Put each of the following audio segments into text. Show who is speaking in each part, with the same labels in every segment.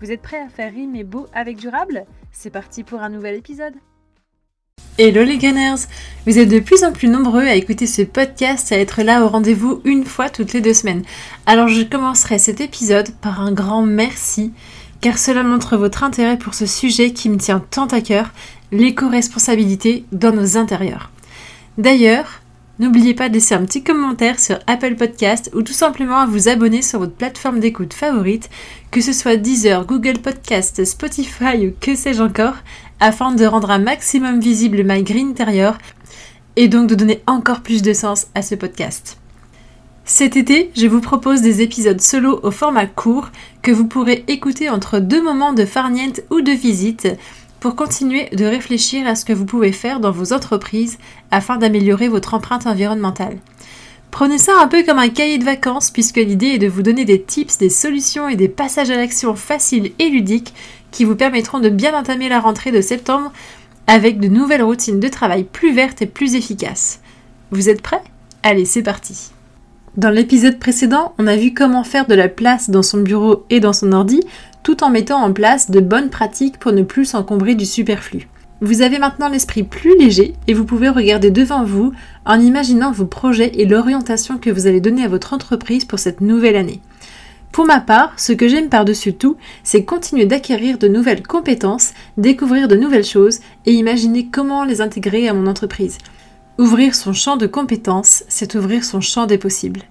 Speaker 1: Vous êtes prêts à faire rimer beau avec durable? C'est parti pour un nouvel épisode
Speaker 2: Hello les gunners Vous êtes de plus en plus nombreux à écouter ce podcast, à être là au rendez-vous une fois toutes les deux semaines. Alors je commencerai cet épisode par un grand merci, car cela montre votre intérêt pour ce sujet qui me tient tant à cœur, l'éco-responsabilité dans nos intérieurs. D'ailleurs, N'oubliez pas de laisser un petit commentaire sur Apple Podcast ou tout simplement à vous abonner sur votre plateforme d'écoute favorite, que ce soit Deezer, Google Podcast, Spotify ou que sais-je encore, afin de rendre un maximum visible My Green Interior et donc de donner encore plus de sens à ce podcast. Cet été, je vous propose des épisodes solo au format court que vous pourrez écouter entre deux moments de farniente ou de visite pour continuer de réfléchir à ce que vous pouvez faire dans vos entreprises afin d'améliorer votre empreinte environnementale. Prenez ça un peu comme un cahier de vacances puisque l'idée est de vous donner des tips, des solutions et des passages à l'action faciles et ludiques qui vous permettront de bien entamer la rentrée de septembre avec de nouvelles routines de travail plus vertes et plus efficaces. Vous êtes prêts? Allez, c'est parti Dans l'épisode précédent, on a vu comment faire de la place dans son bureau et dans son ordi tout en mettant en place de bonnes pratiques pour ne plus s'encombrer du superflu. Vous avez maintenant l'esprit plus léger et vous pouvez regarder devant vous en imaginant vos projets et l'orientation que vous allez donner à votre entreprise pour cette nouvelle année. Pour ma part, ce que j'aime par-dessus tout, c'est continuer d'acquérir de nouvelles compétences, découvrir de nouvelles choses et imaginer comment les intégrer à mon entreprise. Ouvrir son champ de compétences, c'est ouvrir son champ des possibles.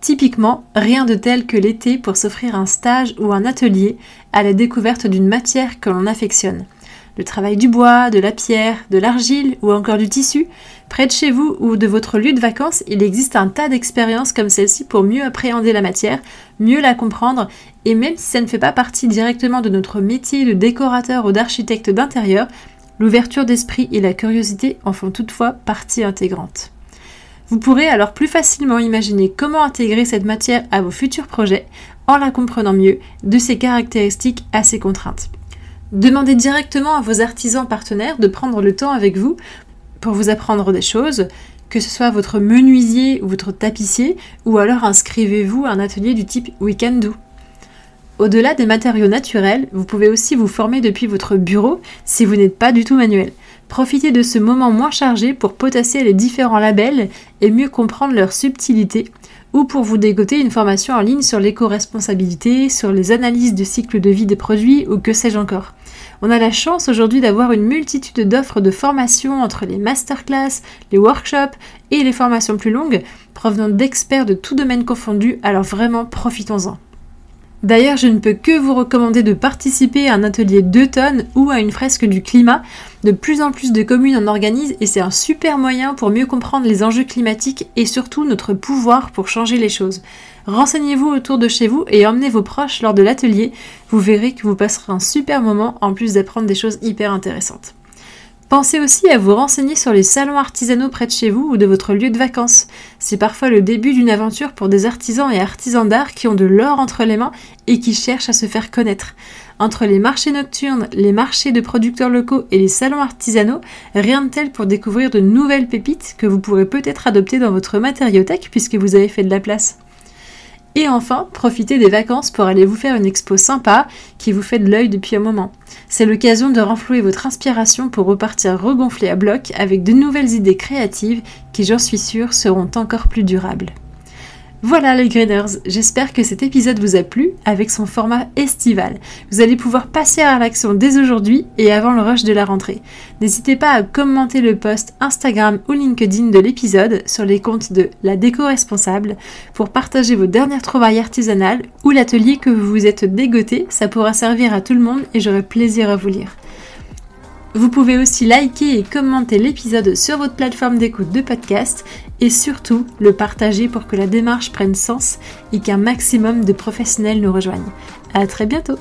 Speaker 2: Typiquement, rien de tel que l'été pour s'offrir un stage ou un atelier à la découverte d'une matière que l'on affectionne. Le travail du bois, de la pierre, de l'argile ou encore du tissu, près de chez vous ou de votre lieu de vacances, il existe un tas d'expériences comme celle-ci pour mieux appréhender la matière, mieux la comprendre, et même si ça ne fait pas partie directement de notre métier de décorateur ou d'architecte d'intérieur, l'ouverture d'esprit et la curiosité en font toutefois partie intégrante. Vous pourrez alors plus facilement imaginer comment intégrer cette matière à vos futurs projets en la comprenant mieux de ses caractéristiques à ses contraintes. Demandez directement à vos artisans partenaires de prendre le temps avec vous pour vous apprendre des choses, que ce soit votre menuisier ou votre tapissier, ou alors inscrivez-vous à un atelier du type Weekend Do. Au-delà des matériaux naturels, vous pouvez aussi vous former depuis votre bureau si vous n'êtes pas du tout manuel. Profitez de ce moment moins chargé pour potasser les différents labels et mieux comprendre leur subtilité, ou pour vous dégoter une formation en ligne sur l'éco-responsabilité, sur les analyses de cycle de vie des produits ou que sais-je encore. On a la chance aujourd'hui d'avoir une multitude d'offres de formation entre les masterclass, les workshops et les formations plus longues, provenant d'experts de tout domaine confondu, alors vraiment profitons-en. D'ailleurs, je ne peux que vous recommander de participer à un atelier d'automne ou à une fresque du climat. De plus en plus de communes en organisent et c'est un super moyen pour mieux comprendre les enjeux climatiques et surtout notre pouvoir pour changer les choses. Renseignez-vous autour de chez vous et emmenez vos proches lors de l'atelier. Vous verrez que vous passerez un super moment en plus d'apprendre des choses hyper intéressantes. Pensez aussi à vous renseigner sur les salons artisanaux près de chez vous ou de votre lieu de vacances. C'est parfois le début d'une aventure pour des artisans et artisans d'art qui ont de l'or entre les mains et qui cherchent à se faire connaître. Entre les marchés nocturnes, les marchés de producteurs locaux et les salons artisanaux, rien de tel pour découvrir de nouvelles pépites que vous pourrez peut-être adopter dans votre matériothèque puisque vous avez fait de la place. Et enfin, profitez des vacances pour aller vous faire une expo sympa qui vous fait de l'œil depuis un moment. C'est l'occasion de renflouer votre inspiration pour repartir regonfler à bloc avec de nouvelles idées créatives qui, j'en suis sûre, seront encore plus durables. Voilà les Greeners, j'espère que cet épisode vous a plu avec son format estival. Vous allez pouvoir passer à l'action dès aujourd'hui et avant le rush de la rentrée. N'hésitez pas à commenter le post Instagram ou LinkedIn de l'épisode sur les comptes de La Déco Responsable pour partager vos dernières trouvailles artisanales ou l'atelier que vous vous êtes dégoté, ça pourra servir à tout le monde et j'aurai plaisir à vous lire. Vous pouvez aussi liker et commenter l'épisode sur votre plateforme d'écoute de podcast et surtout le partager pour que la démarche prenne sens et qu'un maximum de professionnels nous rejoignent. À très bientôt!